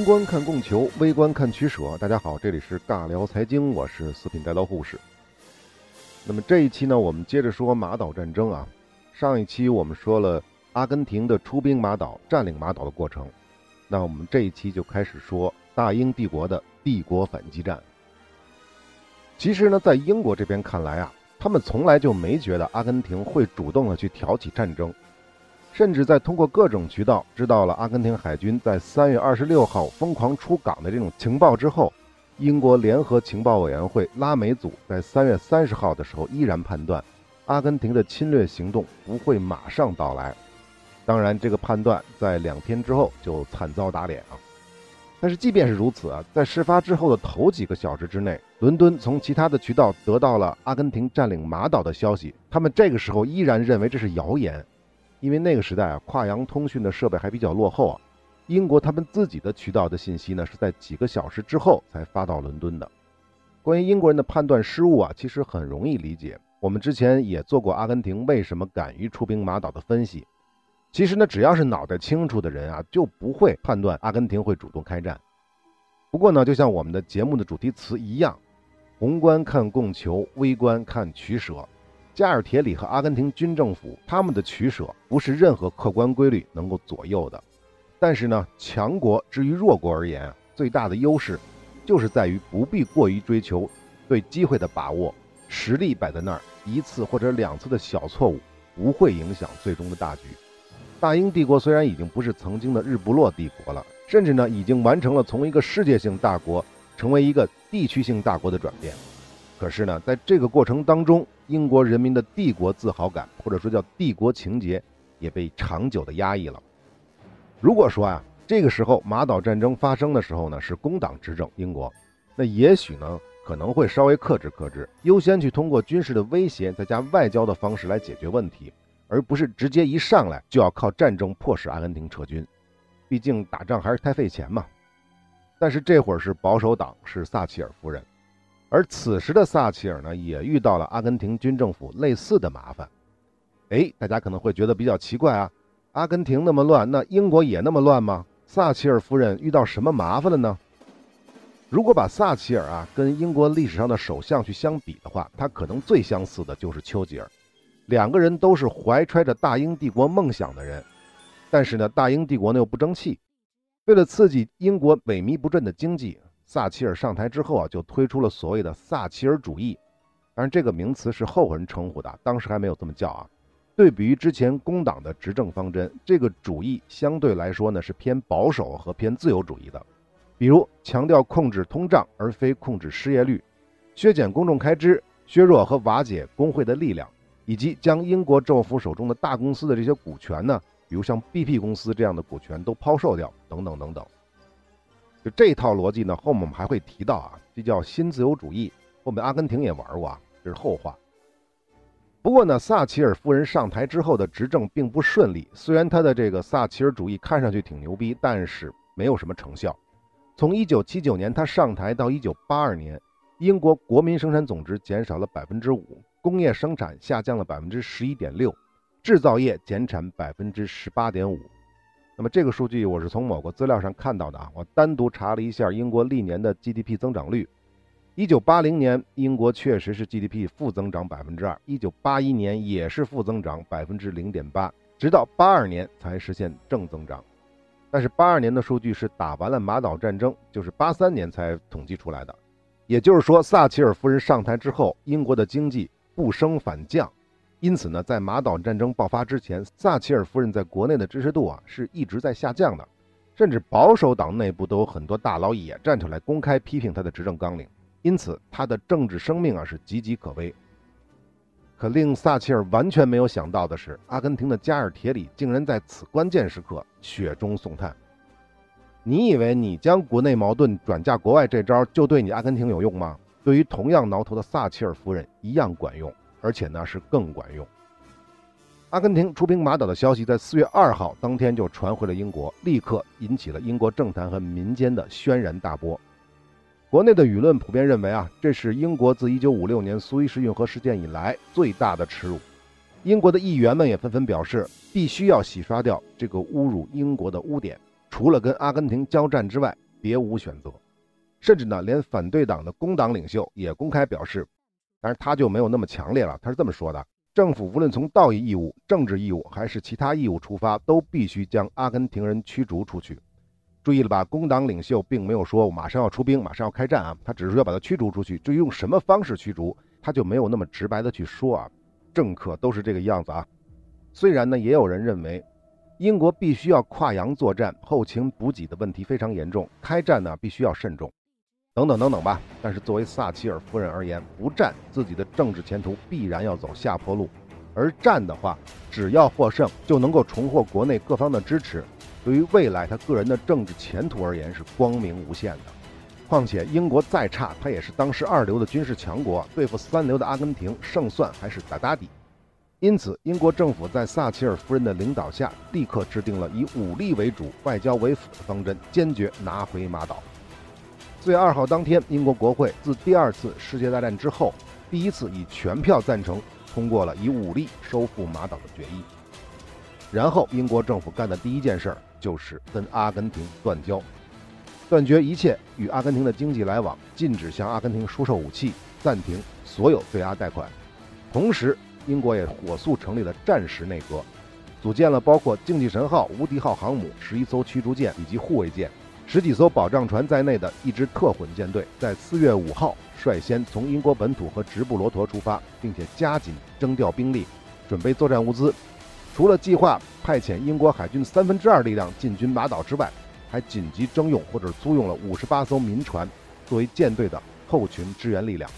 宏观看供求，微观看取舍。大家好，这里是尬聊财经，我是四品带刀护士。那么这一期呢，我们接着说马岛战争啊。上一期我们说了阿根廷的出兵马岛、占领马岛的过程，那我们这一期就开始说大英帝国的帝国反击战。其实呢，在英国这边看来啊，他们从来就没觉得阿根廷会主动的去挑起战争。甚至在通过各种渠道知道了阿根廷海军在三月二十六号疯狂出港的这种情报之后，英国联合情报委员会拉美组在三月三十号的时候依然判断，阿根廷的侵略行动不会马上到来。当然，这个判断在两天之后就惨遭打脸啊！但是即便是如此啊，在事发之后的头几个小时之内，伦敦从其他的渠道得到了阿根廷占领马岛的消息，他们这个时候依然认为这是谣言。因为那个时代啊，跨洋通讯的设备还比较落后啊。英国他们自己的渠道的信息呢，是在几个小时之后才发到伦敦的。关于英国人的判断失误啊，其实很容易理解。我们之前也做过阿根廷为什么敢于出兵马岛的分析。其实呢，只要是脑袋清楚的人啊，就不会判断阿根廷会主动开战。不过呢，就像我们的节目的主题词一样，宏观看供求，微观看取舍。加尔铁里和阿根廷军政府他们的取舍不是任何客观规律能够左右的，但是呢，强国之于弱国而言，最大的优势就是在于不必过于追求对机会的把握，实力摆在那儿，一次或者两次的小错误不会影响最终的大局。大英帝国虽然已经不是曾经的日不落帝国了，甚至呢，已经完成了从一个世界性大国成为一个地区性大国的转变。可是呢，在这个过程当中，英国人民的帝国自豪感，或者说叫帝国情节，也被长久的压抑了。如果说啊，这个时候马岛战争发生的时候呢，是工党执政英国，那也许呢可能会稍微克制克制，优先去通过军事的威胁再加外交的方式来解决问题，而不是直接一上来就要靠战争迫使阿根廷撤军。毕竟打仗还是太费钱嘛。但是这会儿是保守党，是撒切尔夫人。而此时的撒切尔呢，也遇到了阿根廷军政府类似的麻烦。哎，大家可能会觉得比较奇怪啊，阿根廷那么乱，那英国也那么乱吗？撒切尔夫人遇到什么麻烦了呢？如果把撒切尔啊跟英国历史上的首相去相比的话，他可能最相似的就是丘吉尔。两个人都是怀揣着大英帝国梦想的人，但是呢，大英帝国呢又不争气，为了刺激英国萎靡不振的经济。撒切尔上台之后啊，就推出了所谓的撒切尔主义，当然这个名词是后人称呼的，当时还没有这么叫啊。对比于之前工党的执政方针，这个主义相对来说呢是偏保守和偏自由主义的，比如强调控制通胀而非控制失业率，削减公众开支，削弱和瓦解工会的力量，以及将英国政府手中的大公司的这些股权呢，比如像 BP 公司这样的股权都抛售掉，等等等等。就这套逻辑呢，后面我们还会提到啊，这叫新自由主义。后面阿根廷也玩过啊，这是后话。不过呢，撒切尔夫人上台之后的执政并不顺利。虽然她的这个撒切尔主义看上去挺牛逼，但是没有什么成效。从1979年她上台到1982年，英国国民生产总值减少了百分之五，工业生产下降了百分之十一点六，制造业减产百分之十八点五。那么这个数据我是从某个资料上看到的啊，我单独查了一下英国历年的 GDP 增长率。一九八零年，英国确实是 GDP 负增长百分之二；一九八一年也是负增长百分之零点八，直到八二年才实现正增长。但是八二年的数据是打完了马岛战争，就是八三年才统计出来的。也就是说，撒切尔夫人上台之后，英国的经济不升反降。因此呢，在马岛战争爆发之前，撒切尔夫人在国内的支持度啊是一直在下降的，甚至保守党内部都有很多大佬也站出来公开批评她的执政纲领。因此，他的政治生命啊是岌岌可危。可令撒切尔完全没有想到的是，阿根廷的加尔铁里竟然在此关键时刻雪中送炭。你以为你将国内矛盾转嫁国外这招就对你阿根廷有用吗？对于同样挠头的撒切尔夫人一样管用。而且呢是更管用。阿根廷出兵马岛的消息在四月二号当天就传回了英国，立刻引起了英国政坛和民间的轩然大波。国内的舆论普遍认为啊，这是英国自一九五六年苏伊士运河事件以来最大的耻辱。英国的议员们也纷纷表示，必须要洗刷掉这个侮辱英国的污点。除了跟阿根廷交战之外，别无选择。甚至呢，连反对党的工党领袖也公开表示，但是他就没有那么强烈了。他是这么说的：政府无论从道义义务、政治义务还是其他义务出发，都必须将阿根廷人驱逐出去。注意了吧？工党领袖并没有说马上要出兵，马上要开战啊，他只是说要把他驱逐出去。至于用什么方式驱逐，他就没有那么直白的去说啊。政客都是这个样子啊。虽然呢，也有人认为，英国必须要跨洋作战，后勤补给的问题非常严重，开战呢必须要慎重。等等等等吧，但是作为撒切尔夫人而言，不战自己的政治前途必然要走下坡路，而战的话，只要获胜就能够重获国内各方的支持，对于未来他个人的政治前途而言是光明无限的。况且英国再差，他也是当时二流的军事强国，对付三流的阿根廷胜算还是打打底。因此，英国政府在撒切尔夫人的领导下，立刻制定了以武力为主、外交为辅的方针，坚决拿回马岛。四月二号当天，英国国会自第二次世界大战之后，第一次以全票赞成通过了以武力收复马岛的决议。然后，英国政府干的第一件事儿就是跟阿根廷断交，断绝一切与阿根廷的经济来往，禁止向阿根廷出售武器，暂停所有对阿贷款。同时，英国也火速成立了战时内阁，组建了包括“竞技神号”、“无敌号”航母、十一艘驱逐舰以及护卫舰。十几艘保障船在内的一支特混舰队，在四月五号率先从英国本土和直布罗陀出发，并且加紧征调兵力，准备作战物资。除了计划派遣英国海军三分之二力量进军马岛之外，还紧急征用或者租用了五十八艘民船，作为舰队的后勤支援力量。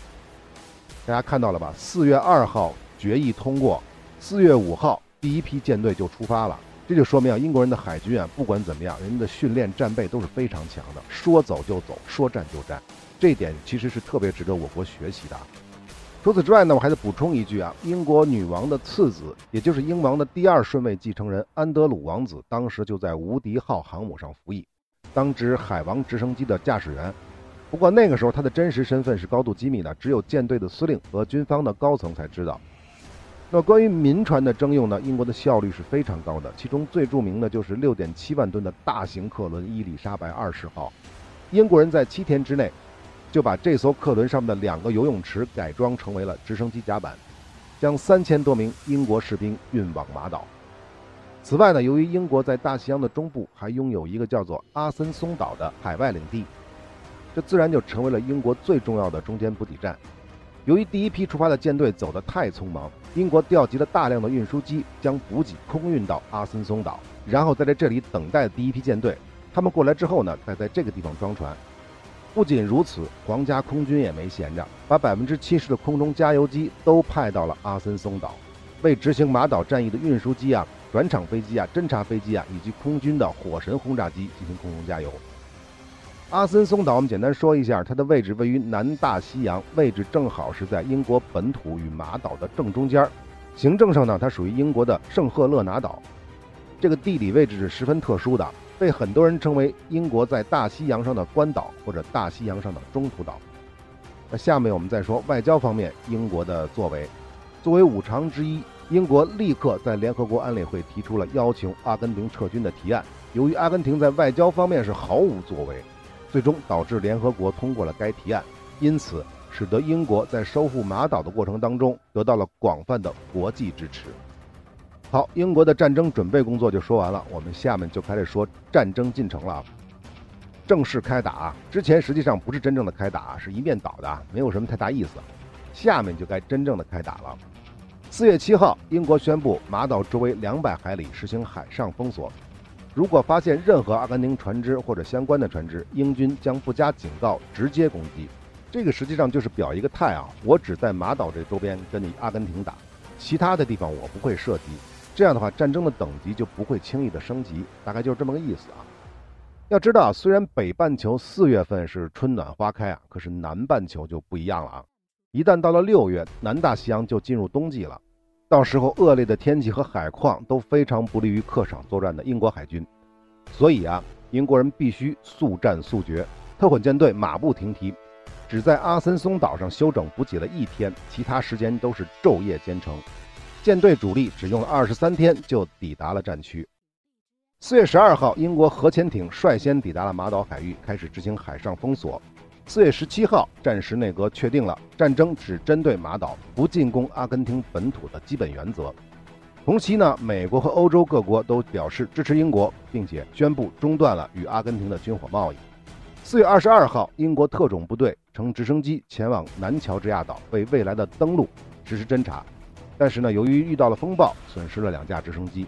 大家看到了吧？四月二号决议通过，四月五号第一批舰队就出发了。这就说明啊，英国人的海军啊，不管怎么样，人家的训练战备都是非常强的，说走就走，说战就战，这一点其实是特别值得我国学习的。除此之外呢，我还得补充一句啊，英国女王的次子，也就是英王的第二顺位继承人安德鲁王子，当时就在无敌号航母上服役，当值海王直升机的驾驶员。不过那个时候他的真实身份是高度机密的，只有舰队的司令和军方的高层才知道。那关于民船的征用呢？英国的效率是非常高的，其中最著名的就是六点七万吨的大型客轮伊丽莎白二十号。英国人在七天之内就把这艘客轮上面的两个游泳池改装成为了直升机甲板，将三千多名英国士兵运往马岛。此外呢，由于英国在大西洋的中部还拥有一个叫做阿森松岛的海外领地，这自然就成为了英国最重要的中间补给站。由于第一批出发的舰队走得太匆忙，英国调集了大量的运输机，将补给空运到阿森松岛，然后在这这里等待第一批舰队。他们过来之后呢，再在这个地方装船。不仅如此，皇家空军也没闲着，把百分之七十的空中加油机都派到了阿森松岛，为执行马岛战役的运输机啊、转场飞机啊、侦察飞机啊以及空军的火神轰炸机进行空中加油。阿森松岛，我们简单说一下，它的位置位于南大西洋，位置正好是在英国本土与马岛的正中间儿。行政上呢，它属于英国的圣赫勒拿岛。这个地理位置是十分特殊的，被很多人称为英国在大西洋上的关岛或者大西洋上的中途岛。那下面我们再说外交方面，英国的作为，作为五常之一，英国立刻在联合国安理会提出了要求阿根廷撤军的提案。由于阿根廷在外交方面是毫无作为。最终导致联合国通过了该提案，因此使得英国在收复马岛的过程当中得到了广泛的国际支持。好，英国的战争准备工作就说完了，我们下面就开始说战争进程了。正式开打之前，实际上不是真正的开打，是一面倒的，没有什么太大意思。下面就该真正的开打了。四月七号，英国宣布马岛周围两百海里实行海上封锁。如果发现任何阿根廷船只或者相关的船只，英军将不加警告直接攻击。这个实际上就是表一个态啊，我只在马岛这周边跟你阿根廷打，其他的地方我不会涉及。这样的话，战争的等级就不会轻易的升级，大概就是这么个意思啊。要知道，虽然北半球四月份是春暖花开啊，可是南半球就不一样了啊。一旦到了六月，南大西洋就进入冬季了。到时候恶劣的天气和海况都非常不利于客场作战的英国海军，所以啊，英国人必须速战速决。特混舰队马不停蹄，只在阿森松岛上休整补给了一天，其他时间都是昼夜兼程。舰队主力只用了二十三天就抵达了战区。四月十二号，英国核潜艇率先抵达了马岛海域，开始执行海上封锁。四月十七号，战时内阁确定了战争只针对马岛，不进攻阿根廷本土的基本原则。同期呢，美国和欧洲各国都表示支持英国，并且宣布中断了与阿根廷的军火贸易。四月二十二号，英国特种部队乘直升机前往南乔治亚岛，为未来的登陆实施侦察。但是呢，由于遇到了风暴，损失了两架直升机。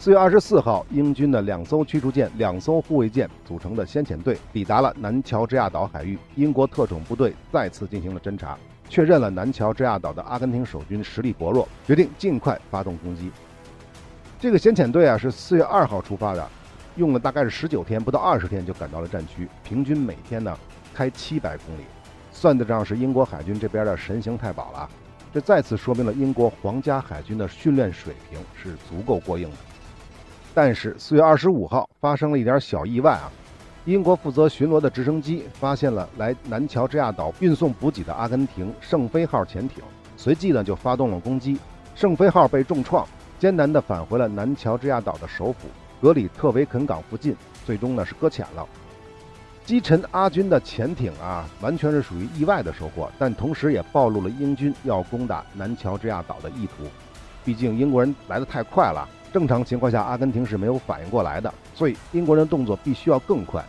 四月二十四号，英军的两艘驱逐舰、两艘护卫舰组成的先遣队抵达了南乔治亚岛海域。英国特种部队再次进行了侦察，确认了南乔治亚岛的阿根廷守军实力薄弱，决定尽快发动攻击。这个先遣队啊，是四月二号出发的，用了大概是十九天，不到二十天就赶到了战区，平均每天呢开七百公里，算得上是英国海军这边的神行太保了。这再次说明了英国皇家海军的训练水平是足够过硬的。但是四月二十五号发生了一点小意外啊！英国负责巡逻的直升机发现了来南乔治亚岛运送补给的阿根廷圣菲号潜艇，随即呢就发动了攻击。圣菲号被重创，艰难地返回了南乔治亚岛的首府格里特维肯港附近，最终呢是搁浅了。击沉阿军的潜艇啊，完全是属于意外的收获，但同时也暴露了英军要攻打南乔治亚岛的意图。毕竟英国人来得太快了。正常情况下，阿根廷是没有反应过来的，所以英国人动作必须要更快。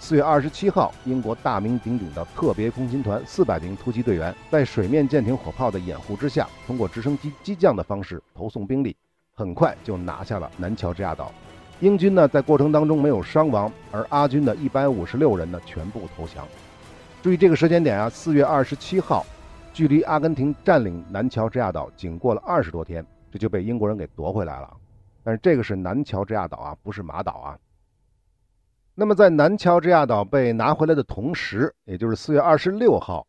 四月二十七号，英国大名鼎鼎的特别空勤团四百名突击队员，在水面舰艇火炮的掩护之下，通过直升机机降的方式投送兵力，很快就拿下了南乔治亚岛。英军呢，在过程当中没有伤亡，而阿军的一百五十六人呢，全部投降。注意这个时间点啊，四月二十七号，距离阿根廷占领南乔治亚岛仅过了二十多天，这就被英国人给夺回来了。但是这个是南乔治亚岛啊，不是马岛啊。那么在南乔治亚岛被拿回来的同时，也就是四月二十六号，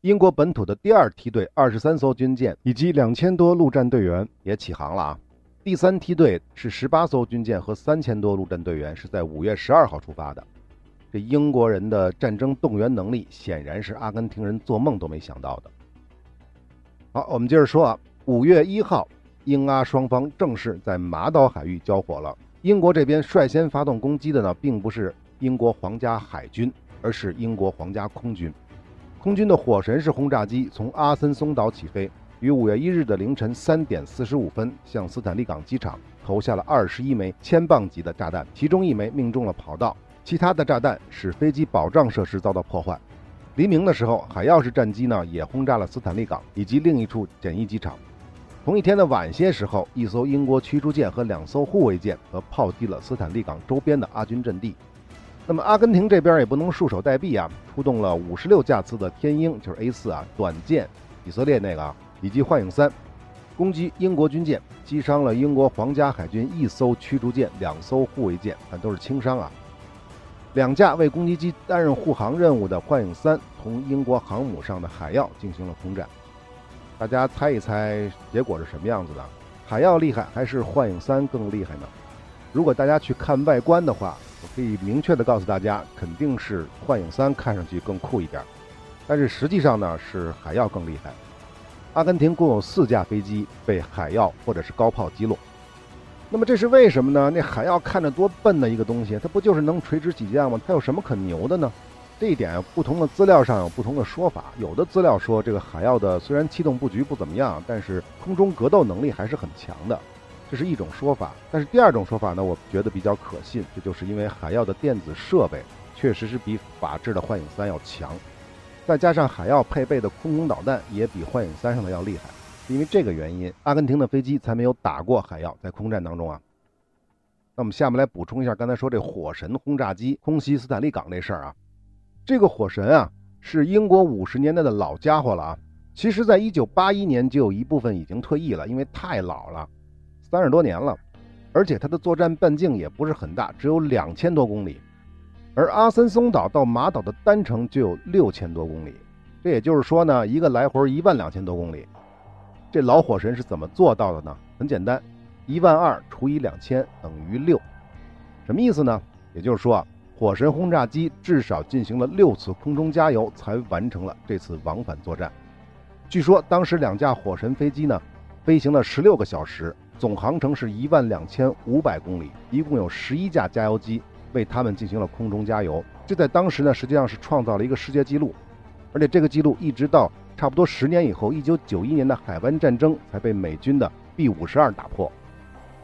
英国本土的第二梯队二十三艘军舰以及两千多陆战队员也起航了啊。第三梯队是十八艘军舰和三千多陆战队员，是在五月十二号出发的。这英国人的战争动员能力，显然是阿根廷人做梦都没想到的。好，我们接着说啊，五月一号。英阿双方正式在马岛海域交火了。英国这边率先发动攻击的呢，并不是英国皇家海军，而是英国皇家空军。空军的火神式轰炸机从阿森松岛起飞，于五月一日的凌晨三点四十五分向斯坦利港机场投下了二十一枚千磅级的炸弹，其中一枚命中了跑道，其他的炸弹使飞机保障设施遭到破坏。黎明的时候，海钥匙战机呢也轰炸了斯坦利港以及另一处简易机场。同一天的晚些时候，一艘英国驱逐舰和两艘护卫舰和炮击了斯坦利港周边的阿军阵地。那么阿根廷这边也不能束手待毙啊，出动了五十六架次的天鹰，就是 A 四啊短舰，以色列那个啊，以及幻影三，攻击英国军舰，击伤了英国皇家海军一艘驱逐舰、两艘护卫舰，但都是轻伤啊。两架为攻击机担任护航任务的幻影三同英国航母上的海盗进行了空战。大家猜一猜结果是什么样子的？海妖厉害还是幻影三更厉害呢？如果大家去看外观的话，我可以明确的告诉大家，肯定是幻影三看上去更酷一点。但是实际上呢，是海妖更厉害。阿根廷共有四架飞机被海妖或者是高炮击落。那么这是为什么呢？那海妖看着多笨的一个东西，它不就是能垂直起降吗？它有什么可牛的呢？这一点，不同的资料上有不同的说法。有的资料说，这个海妖的虽然气动布局不怎么样，但是空中格斗能力还是很强的，这是一种说法。但是第二种说法呢，我觉得比较可信，这就是因为海妖的电子设备确实是比法制的幻影三要强，再加上海妖配备的空空导弹也比幻影三上的要厉害。因为这个原因，阿根廷的飞机才没有打过海妖，在空战当中啊。那我们下面来补充一下刚才说这火神轰炸机空袭斯坦利港这事儿啊。这个火神啊，是英国五十年代的老家伙了啊。其实，在一九八一年就有一部分已经退役了，因为太老了，三十多年了。而且它的作战半径也不是很大，只有两千多公里。而阿森松岛到马岛的单程就有六千多公里，这也就是说呢，一个来回一万两千多公里。这老火神是怎么做到的呢？很简单，一万二除以两千等于六，什么意思呢？也就是说啊。火神轰炸机至少进行了六次空中加油，才完成了这次往返作战。据说当时两架火神飞机呢，飞行了十六个小时，总航程是一万两千五百公里，一共有十一架加油机为他们进行了空中加油。这在当时呢，实际上是创造了一个世界纪录，而且这个记录一直到差不多十年以后，一九九一年的海湾战争才被美军的 B 五十二打破。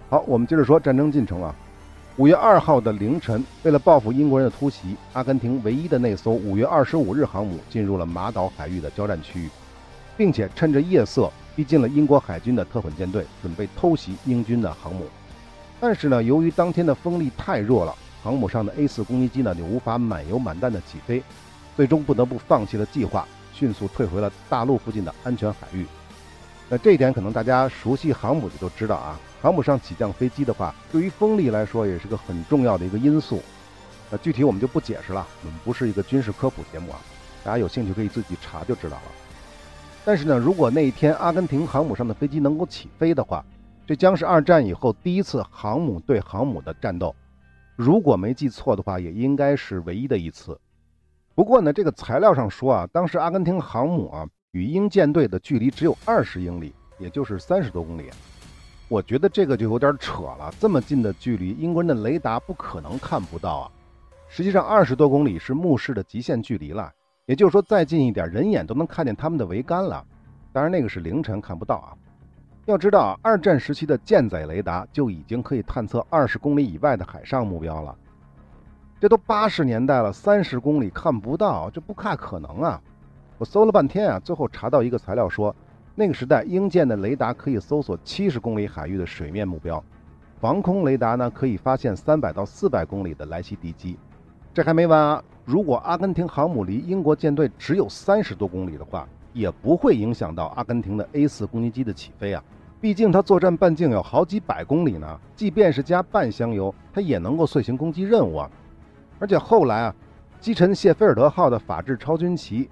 好，我们接着说战争进程啊。五月二号的凌晨，为了报复英国人的突袭，阿根廷唯一的那艘五月二十五日航母进入了马岛海域的交战区域，并且趁着夜色逼近了英国海军的特混舰队，准备偷袭英军的航母。但是呢，由于当天的风力太弱了，航母上的 A 四攻击机呢就无法满油满弹的起飞，最终不得不放弃了计划，迅速退回了大陆附近的安全海域。那这一点可能大家熟悉航母的都知道啊。航母上起降飞机的话，对于风力来说也是个很重要的一个因素。那具体我们就不解释了，我们不是一个军事科普节目啊，大家有兴趣可以自己查就知道了。但是呢，如果那一天阿根廷航母上的飞机能够起飞的话，这将是二战以后第一次航母对航母的战斗。如果没记错的话，也应该是唯一的一次。不过呢，这个材料上说啊，当时阿根廷航母啊与英舰队的距离只有二十英里，也就是三十多公里。我觉得这个就有点扯了，这么近的距离，英国人的雷达不可能看不到啊。实际上，二十多公里是目视的极限距离了，也就是说，再近一点，人眼都能看见他们的桅杆了。当然，那个是凌晨看不到啊。要知道，二战时期的舰载雷达就已经可以探测二十公里以外的海上目标了。这都八十年代了，三十公里看不到，这不太可能啊。我搜了半天啊，最后查到一个材料说。那个时代，英舰的雷达可以搜索七十公里海域的水面目标，防空雷达呢可以发现三百到四百公里的来袭敌机。这还没完啊！如果阿根廷航母离英国舰队只有三十多公里的话，也不会影响到阿根廷的 A 四攻击机的起飞啊。毕竟它作战半径有好几百公里呢，即便是加半箱油，它也能够遂行攻击任务啊。而且后来啊，击沉谢菲尔德号的法制超军旗。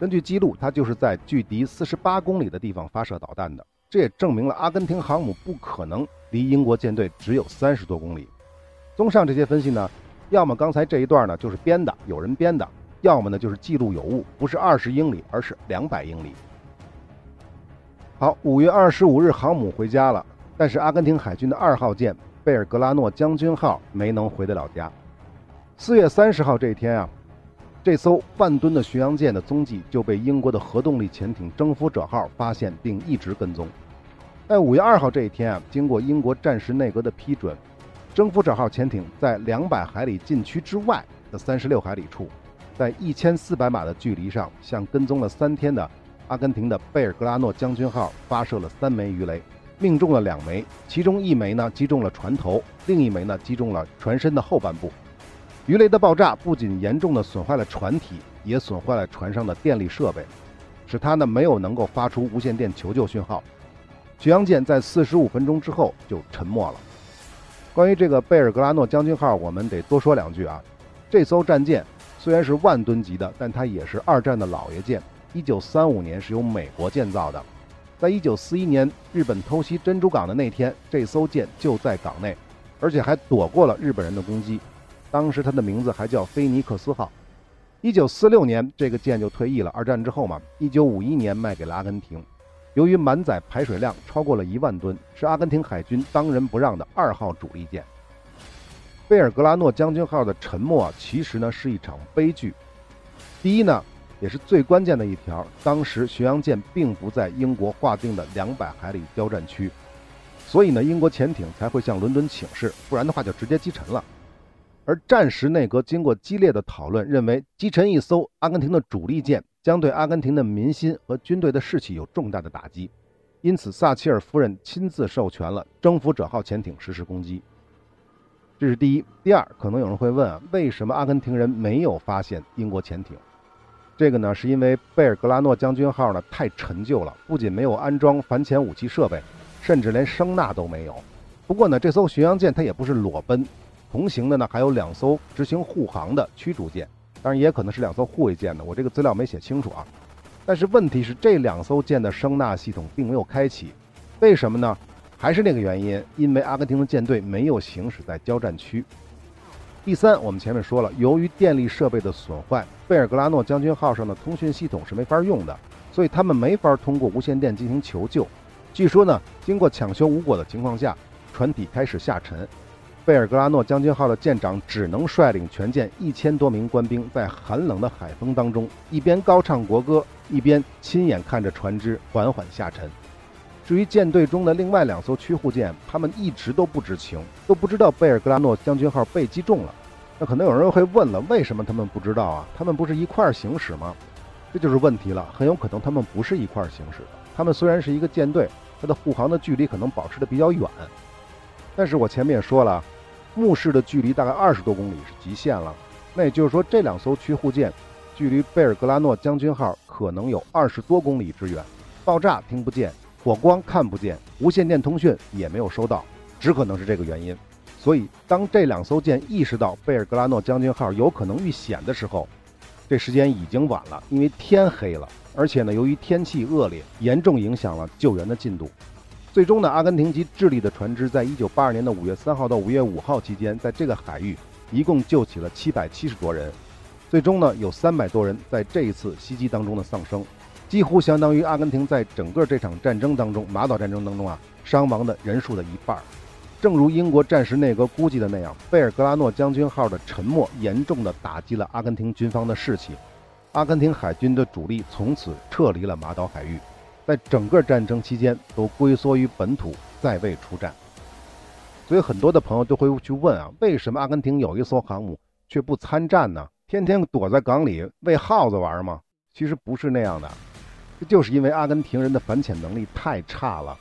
根据记录，它就是在距敌四十八公里的地方发射导弹的，这也证明了阿根廷航母不可能离英国舰队只有三十多公里。综上这些分析呢，要么刚才这一段呢就是编的，有人编的；要么呢就是记录有误，不是二十英里，而是两百英里。好，五月二十五日航母回家了，但是阿根廷海军的二号舰贝尔格拉诺将军号没能回得了家。四月三十号这一天啊。这艘万吨的巡洋舰的踪迹就被英国的核动力潜艇“征服者号”发现，并一直跟踪。在五月二号这一天啊，经过英国战时内阁的批准，“征服者号”潜艇在两百海里禁区之外的三十六海里处，在一千四百码的距离上，向跟踪了三天的阿根廷的贝尔格拉诺将军号发射了三枚鱼雷，命中了两枚，其中一枚呢击中了船头，另一枚呢击中了船身的后半部。鱼雷的爆炸不仅严重的损坏了船体，也损坏了船上的电力设备，使它呢没有能够发出无线电求救讯号。巡洋舰在四十五分钟之后就沉没了。关于这个贝尔格拉诺将军号，我们得多说两句啊。这艘战舰虽然是万吨级的，但它也是二战的老爷舰。一九三五年是由美国建造的，在一九四一年日本偷袭珍珠港的那天，这艘舰就在港内，而且还躲过了日本人的攻击。当时它的名字还叫菲尼克斯号。一九四六年，这个舰就退役了。二战之后嘛，一九五一年卖给了阿根廷。由于满载排水量超过了一万吨，是阿根廷海军当仁不让的二号主力舰。贝尔格拉诺将军号的沉没，其实呢是一场悲剧。第一呢，也是最关键的一条，当时巡洋舰并不在英国划定的两百海里交战区，所以呢，英国潜艇才会向伦敦请示，不然的话就直接击沉了。而战时内阁经过激烈的讨论，认为击沉一艘阿根廷的主力舰将对阿根廷的民心和军队的士气有重大的打击，因此撒切尔夫人亲自授权了征服者号潜艇实施攻击。这是第一。第二，可能有人会问啊，为什么阿根廷人没有发现英国潜艇？这个呢，是因为贝尔格拉诺将军号呢太陈旧了，不仅没有安装反潜武器设备，甚至连声纳都没有。不过呢，这艘巡洋舰它也不是裸奔。同行的呢还有两艘执行护航的驱逐舰，当然也可能是两艘护卫舰的，我这个资料没写清楚啊。但是问题是这两艘舰的声呐系统并没有开启，为什么呢？还是那个原因，因为阿根廷的舰队没有行驶在交战区。第三，我们前面说了，由于电力设备的损坏，贝尔格拉诺将军号上的通讯系统是没法用的，所以他们没法通过无线电进行求救。据说呢，经过抢修无果的情况下，船体开始下沉。贝尔格拉诺将军号的舰长只能率领全舰一千多名官兵，在寒冷的海风当中，一边高唱国歌，一边亲眼看着船只缓缓下沉。至于舰队中的另外两艘驱护舰，他们一直都不知情，都不知道贝尔格拉诺将军号被击中了。那可能有人会问了，为什么他们不知道啊？他们不是一块儿行驶吗？这就是问题了。很有可能他们不是一块儿行驶的。他们虽然是一个舰队，它的护航的距离可能保持的比较远，但是我前面也说了，目视的距离大概二十多公里是极限了。那也就是说，这两艘驱护舰距离贝尔格拉诺将军号可能有二十多公里之远，爆炸听不见。火光看不见，无线电通讯也没有收到，只可能是这个原因。所以，当这两艘舰意识到贝尔格拉诺将军号有可能遇险的时候，这时间已经晚了，因为天黑了，而且呢，由于天气恶劣，严重影响了救援的进度。最终呢，阿根廷及智利的船只在一九八二年的五月三号到五月五号期间，在这个海域一共救起了七百七十多人，最终呢，有三百多人在这一次袭击当中的丧生。几乎相当于阿根廷在整个这场战争当中，马岛战争当中啊，伤亡的人数的一半。正如英国战时内阁估计的那样，贝尔格拉诺将军号的沉没严重的打击了阿根廷军方的士气，阿根廷海军的主力从此撤离了马岛海域，在整个战争期间都龟缩于本土，再未出战。所以很多的朋友都会去问啊，为什么阿根廷有一艘航母却不参战呢？天天躲在港里喂耗子玩吗？其实不是那样的。这就是因为阿根廷人的反潜能力太差了，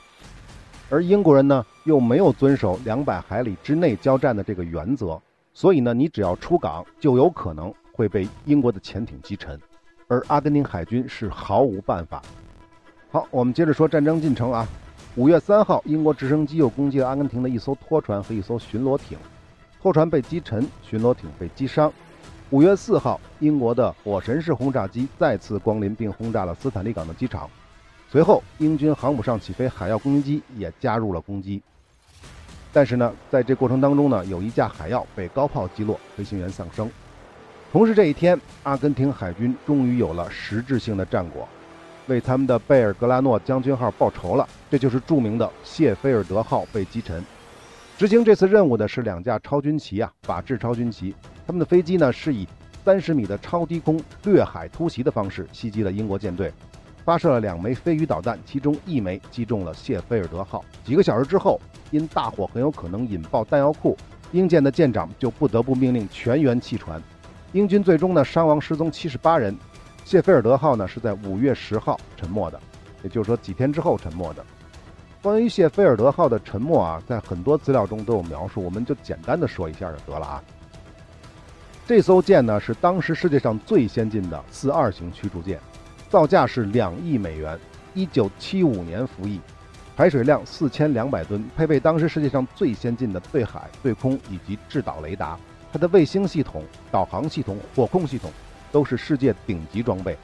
而英国人呢又没有遵守两百海里之内交战的这个原则，所以呢，你只要出港就有可能会被英国的潜艇击沉，而阿根廷海军是毫无办法。好，我们接着说战争进程啊。五月三号，英国直升机又攻击了阿根廷的一艘拖船和一艘巡逻艇，拖船被击沉，巡逻艇被击伤。五月四号，英国的火神式轰炸机再次光临并轰炸了斯坦利港的机场。随后，英军航母上起飞海鹞攻击机也加入了攻击。但是呢，在这过程当中呢，有一架海鹞被高炮击落，飞行员丧生。同时，这一天，阿根廷海军终于有了实质性的战果，为他们的贝尔格拉诺将军号报仇了。这就是著名的谢菲尔德号被击沉。执行这次任务的是两架超军旗啊，法制超军旗。他们的飞机呢是以三十米的超低空掠海突袭的方式袭击了英国舰队，发射了两枚飞鱼导弹，其中一枚击中了谢菲尔德号。几个小时之后，因大火很有可能引爆弹药库，英舰的舰长就不得不命令全员弃船。英军最终呢伤亡失踪七十八人。谢菲尔德号呢是在五月十号沉没的，也就是说几天之后沉没的。关于谢菲尔德号的沉没啊，在很多资料中都有描述，我们就简单的说一下就得了啊。这艘舰呢是当时世界上最先进的四二型驱逐舰，造价是两亿美元，一九七五年服役，排水量四千两百吨，配备当时世界上最先进的对海、对空以及制导雷达，它的卫星系统、导航系统、火控系统都是世界顶级装备。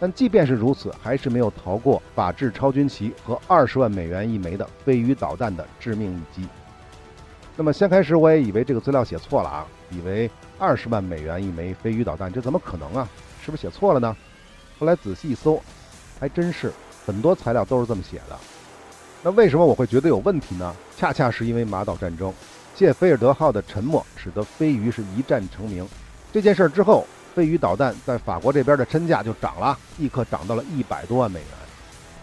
但即便是如此，还是没有逃过法制超军旗和二十万美元一枚的飞鱼导弹的致命一击。那么先开始我也以为这个资料写错了啊，以为二十万美元一枚飞鱼导弹，这怎么可能啊？是不是写错了呢？后来仔细一搜，还真是很多材料都是这么写的。那为什么我会觉得有问题呢？恰恰是因为马岛战争，谢菲尔德号的沉没使得飞鱼是一战成名。这件事儿之后。飞鱼导弹在法国这边的身价就涨了，立刻涨到了一百多万美元。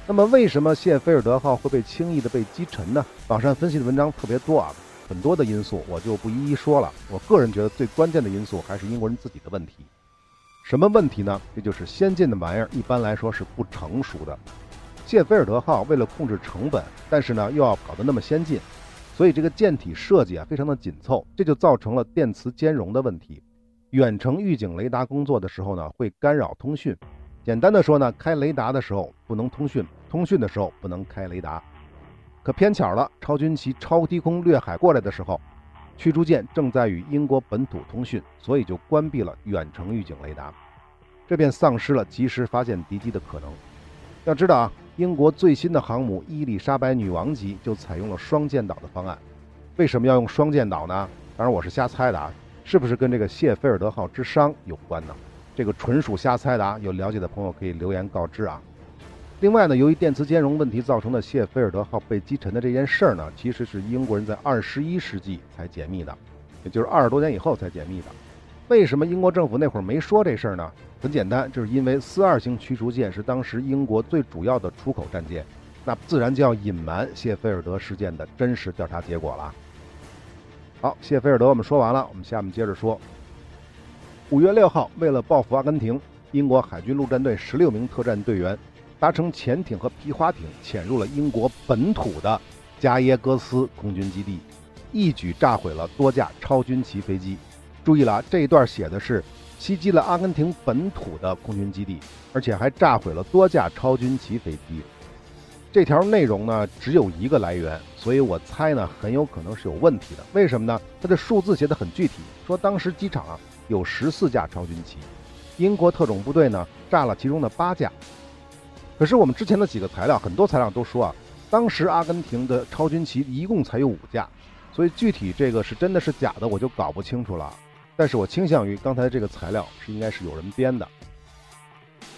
那么，为什么谢菲尔德号会被轻易的被击沉呢？网上分析的文章特别多啊，很多的因素我就不一一说了。我个人觉得最关键的因素还是英国人自己的问题。什么问题呢？这就是先进的玩意儿一般来说是不成熟的。谢菲尔德号为了控制成本，但是呢又要搞得那么先进，所以这个舰体设计啊非常的紧凑，这就造成了电磁兼容的问题。远程预警雷达工作的时候呢，会干扰通讯。简单的说呢，开雷达的时候不能通讯，通讯的时候不能开雷达。可偏巧了，超军旗超低空掠海过来的时候，驱逐舰正在与英国本土通讯，所以就关闭了远程预警雷达，这便丧失了及时发现敌机的可能。要知道啊，英国最新的航母伊丽莎白女王级就采用了双舰岛的方案。为什么要用双舰岛呢？当然我是瞎猜的啊。是不是跟这个谢菲尔德号之殇有关呢？这个纯属瞎猜的啊！有了解的朋友可以留言告知啊。另外呢，由于电磁兼容问题造成的谢菲尔德号被击沉的这件事儿呢，其实是英国人在二十一世纪才解密的，也就是二十多年以后才解密的。为什么英国政府那会儿没说这事儿呢？很简单，就是因为四二型驱逐舰是当时英国最主要的出口战舰，那自然就要隐瞒谢菲尔德事件的真实调查结果了。好，谢菲尔德我们说完了，我们下面接着说。五月六号，为了报复阿根廷，英国海军陆战队十六名特战队员搭乘潜艇和皮划艇潜入了英国本土的加耶戈斯空军基地，一举炸毁了多架超军旗飞机。注意了，这一段写的是袭击了阿根廷本土的空军基地，而且还炸毁了多架超军旗飞机。这条内容呢只有一个来源，所以我猜呢很有可能是有问题的。为什么呢？它的数字写的很具体，说当时机场啊有十四架超军旗，英国特种部队呢炸了其中的八架。可是我们之前的几个材料，很多材料都说啊，当时阿根廷的超军旗一共才有五架，所以具体这个是真的是假的，我就搞不清楚了。但是我倾向于刚才这个材料是应该是有人编的。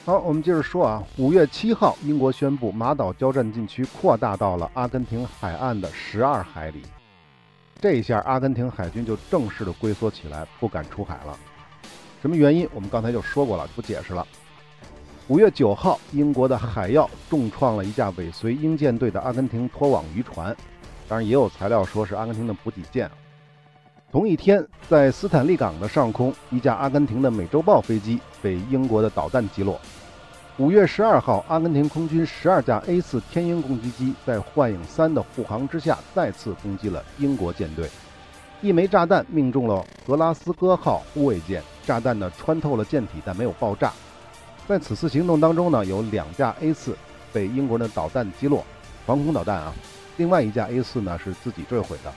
好，我们接着说啊，五月七号，英国宣布马岛交战禁区扩大到了阿根廷海岸的十二海里，这一下阿根廷海军就正式的龟缩起来，不敢出海了。什么原因？我们刚才就说过了，不解释了。五月九号，英国的海药重创了一架尾随英舰队的阿根廷拖网渔船，当然也有材料说是阿根廷的补给舰。同一天，在斯坦利港的上空，一架阿根廷的美洲豹飞机被英国的导弹击落。五月十二号，阿根廷空军十二架 A 四天鹰攻击机在幻影三的护航之下，再次攻击了英国舰队。一枚炸弹命中了格拉斯哥号护卫舰，炸弹呢穿透了舰体，但没有爆炸。在此次行动当中呢，有两架 A 四被英国人的导弹击落，防空导弹啊。另外一架 A 四呢是自己坠毁的。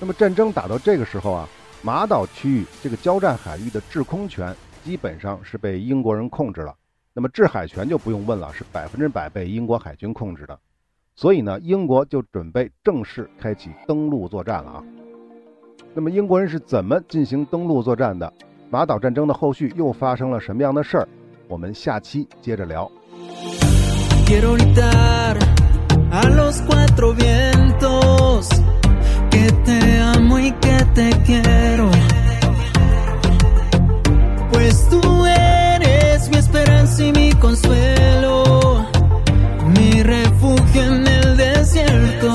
那么战争打到这个时候啊，马岛区域这个交战海域的制空权基本上是被英国人控制了。那么制海权就不用问了，是百分之百被英国海军控制的。所以呢，英国就准备正式开启登陆作战了啊。那么英国人是怎么进行登陆作战的？马岛战争的后续又发生了什么样的事儿？我们下期接着聊。Esperanza y mi consuelo, mi refugio en el desierto.